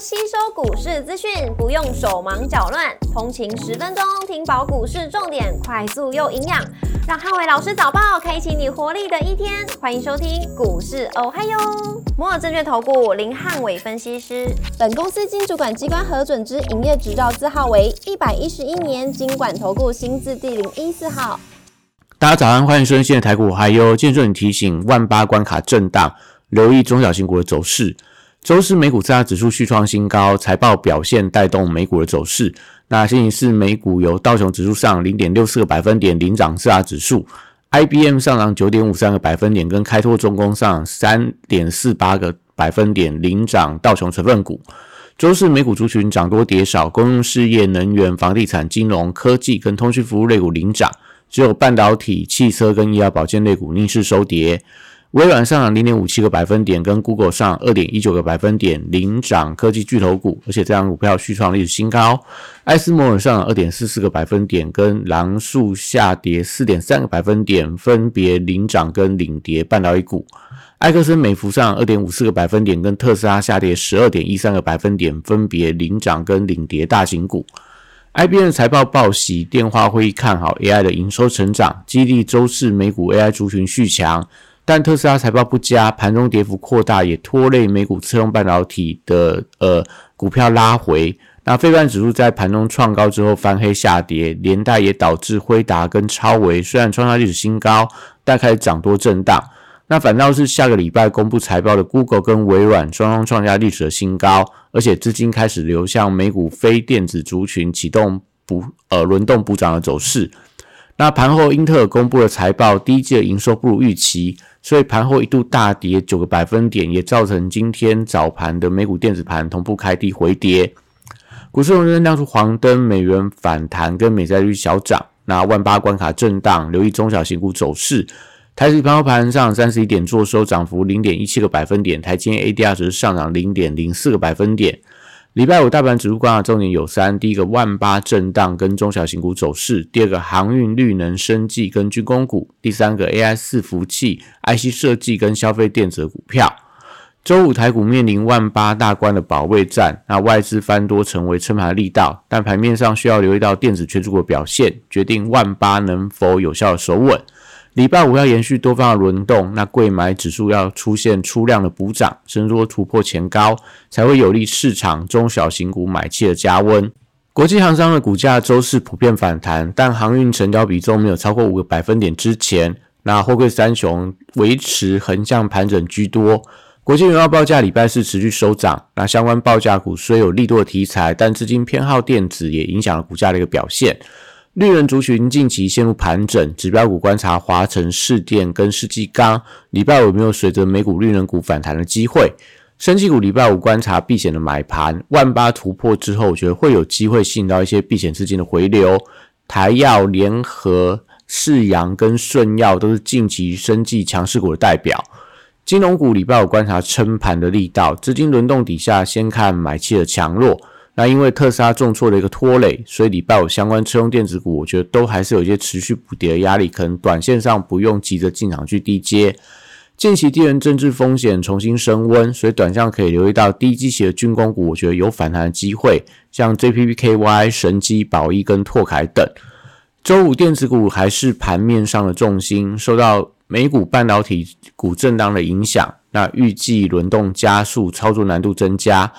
吸收股市资讯不用手忙脚乱，通勤十分钟听饱股市重点，快速又营养，让汉伟老师早报开启你活力的一天。欢迎收听股市哦嗨哟，摩尔证券投顾林汉伟分析师，本公司经主管机关核准之营业执照字号为一百一十一年经管投顾新字第零一四号。大家早安，欢迎收听现在台股嗨哟建设你提醒，万八关卡震荡，留意中小型股的走势。周四美股四大指数续创新高，财报表现带动美股的走势。那星期四美股由道琼指数上零点六四个百分点领涨四大指数，IBM 上涨九点五三个百分点，跟开拓重工上三点四八个百分点领涨道琼成分股。周四美股族群涨多跌少，公用事业、能源、房地产、金融科技跟通讯服务类股领涨，只有半导体、汽车跟医疗保健类股逆势收跌。微软上涨零点五七个百分点，跟 Google 上二点一九个百分点领涨科技巨头股，而且这张股票续创历史新高。艾斯摩尔上涨二点四四个百分点，跟狼树下跌四点三个百分点，分别领涨跟领跌半导体股。埃克森美孚上二点五四个百分点，跟特斯拉下跌十二点一三个百分点，分别领涨跟领跌大型股。IBM 财报报喜，电话会议看好 AI 的营收成长，激励周四美股 AI 族群续强。但特斯拉财报不佳，盘中跌幅扩大，也拖累美股车用半导体的呃股票拉回。那非半指数在盘中创高之后翻黑下跌，连带也导致辉达跟超维虽然创下历史新高，但开始涨多震荡。那反倒是下个礼拜公布财报的 Google 跟微软双双创下历史的新高，而且资金开始流向美股非电子族群，启动补呃轮动补涨的走势。那盘后英特尔公布了财报，第一季的营收不如预期。所以盘后一度大跌九个百分点，也造成今天早盘的美股电子盘同步开低回跌。股市仍然亮出黄灯，美元反弹跟美债率小涨。那万八关卡震荡，留意中小型股走势。台指盘后盘上三十一点做收，涨幅零点一七个百分点。台积 ADR 只是上涨零点零四个百分点。礼拜五大盘指数观察重点有三：第一个万八震荡跟中小型股走势；第二个航运、绿能、生技跟军工股；第三个 AI 伺服器、IC 设计跟消费电子股票。周五台股面临万八大关的保卫战，那外资翻多成为撑盘力道，但盘面上需要留意到电子权重股的表现，决定万八能否有效的守稳。礼拜五要延续多方的轮动，那贵买指数要出现出量的补涨，甚至突破前高，才会有利市场中小型股买气的加温。国际航商的股价周四普遍反弹，但航运成交比重没有超过五个百分点之前，那货柜三雄维持横向盘整居多。国际原油报价礼拜四持续收涨，那相关报价股虽有利多的题材，但资金偏好电子也影响了股价的一个表现。绿人族群近期陷入盘整，指标股观察华晨、市电跟世纪钢，礼拜五有没有随着美股绿人股反弹的机会？升技股礼拜五观察避险的买盘，万八突破之后，我觉得会有机会吸引到一些避险资金的回流。台药、联合、世阳跟顺药都是近期升技强势股的代表。金融股礼拜五观察撑盘的力道，资金轮动底下，先看买气的强弱。那因为特斯拉重挫的一个拖累，所以礼拜五相关车用电子股，我觉得都还是有一些持续补跌的压力，可能短线上不用急着进场去低接。近期地缘政治风险重新升温，所以短线可以留意到低基期的军工股，我觉得有反弹的机会，像 JPPKY、神机、宝益跟拓凯等。周五电子股还是盘面上的重心，受到美股半导体股震荡的影响，那预计轮动加速，操作难度增加。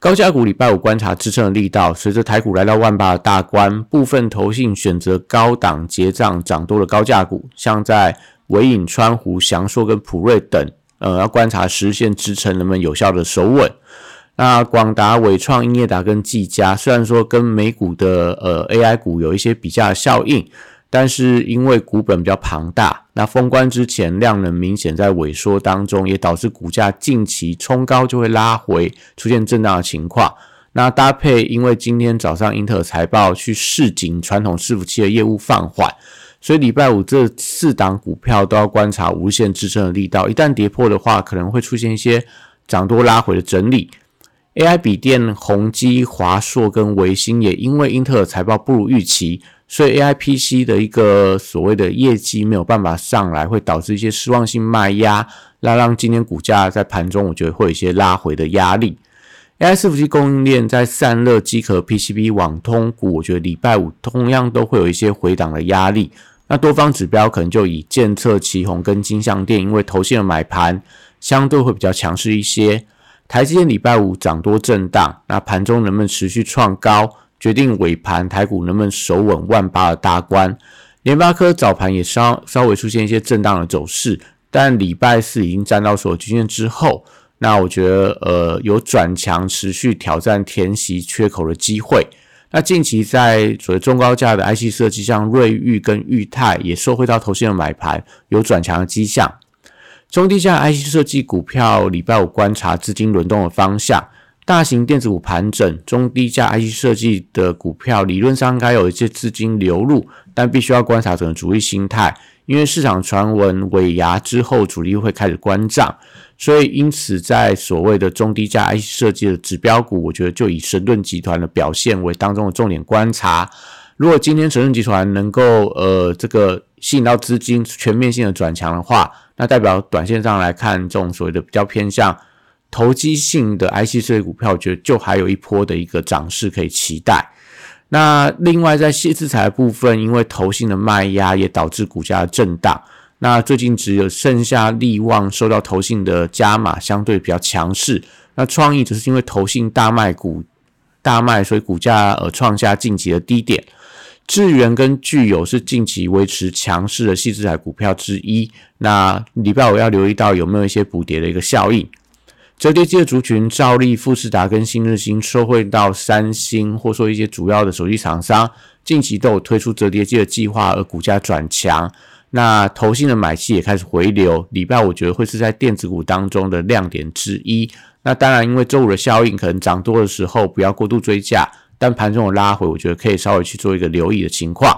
高价股礼拜五观察支撑的力道，随着台股来到万八的大关，部分投信选择高档结账涨多的高价股，像在伟影、川湖、翔硕跟普瑞等，呃，要观察实现支撑能不能有效的守稳。那广达、伟创、英业达跟技嘉，虽然说跟美股的呃 AI 股有一些比较效应。但是因为股本比较庞大，那封关之前量能明显在萎缩当中，也导致股价近期冲高就会拉回，出现震荡的情况。那搭配因为今天早上英特尔财报去市井传统伺服器的业务放缓，所以礼拜五这四档股票都要观察无限支撑的力道，一旦跌破的话，可能会出现一些涨多拉回的整理。AI 笔电宏基、华硕跟维新也因为英特尔财报不如预期。所以 A I P C 的一个所谓的业绩没有办法上来，会导致一些失望性卖压，那让今天股价在盘中我觉得会有一些拉回的压力。AI 伺服器供应链在散热、机壳、PCB、网通股，我觉得礼拜五同样都会有一些回档的压力。那多方指标可能就以建测、旗宏跟金相电，因为头线的买盘相对会比较强势一些。台积电礼拜五涨多震荡，那盘中能不能持续创高，决定尾盘台股能不能守稳万八的大关。联发科早盘也稍稍微出现一些震荡的走势，但礼拜四已经站到所有均线之后。那我觉得，呃，有转强持续挑战填息缺口的机会。那近期在所谓中高价的 IC 设计，像瑞昱跟裕泰也受惠到投信的买盘，有转强的迹象。中低价 IC 设计股票，礼拜五观察资金轮动的方向。大型电子股盘整，中低价 IC 设计的股票理论上该有一些资金流入，但必须要观察整个主力心态，因为市场传闻尾牙之后，主力会开始关账。所以，因此，在所谓的中低价 IC 设计的指标股，我觉得就以神盾集团的表现为当中的重点观察。如果今天神盾集团能够呃这个吸引到资金全面性的转强的话，那代表短线上来看，这种所谓的比较偏向投机性的 IC 设计股票，我觉得就还有一波的一个涨势可以期待。那另外，在细资材部分，因为投信的卖压也导致股价震荡。那最近只有剩下利旺受到投信的加码，相对比较强势。那创意只是因为投信大卖股大卖，所以股价呃创下近期的低点。智源跟具有是近期维持强势的细资材股票之一。那礼拜五要留意到有没有一些补跌的一个效应。折叠机的族群，照例、富士达跟新日新收汇到三星，或说一些主要的手机厂商，近期都有推出折叠机的计划，而股价转强。那投信的买气也开始回流，礼拜我觉得会是在电子股当中的亮点之一。那当然，因为周五的效应，可能涨多的时候不要过度追价，但盘中有拉回，我觉得可以稍微去做一个留意的情况。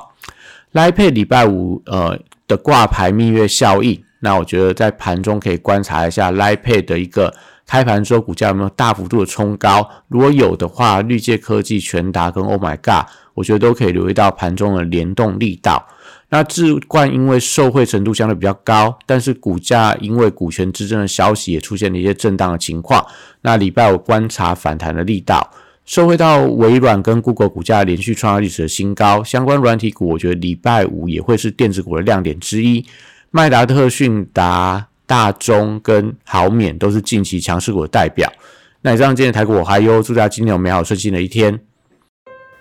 来配礼拜五呃的挂牌蜜月效应，那我觉得在盘中可以观察一下来配的一个开盘之后股价有没有大幅度的冲高，如果有的话，绿界科技、全达跟 Oh My God，我觉得都可以留意到盘中的联动力道。那智冠因为受惠程度相对比较高，但是股价因为股权之争的消息也出现了一些震荡的情况。那礼拜五观察反弹的力道，受惠到微软跟 Google 股价连续创下历史的新高，相关软体股我觉得礼拜五也会是电子股的亮点之一。麦达特讯达、大中跟豪免都是近期强势股的代表。那以上今天的台股我还有祝大家今天有美好顺心的一天。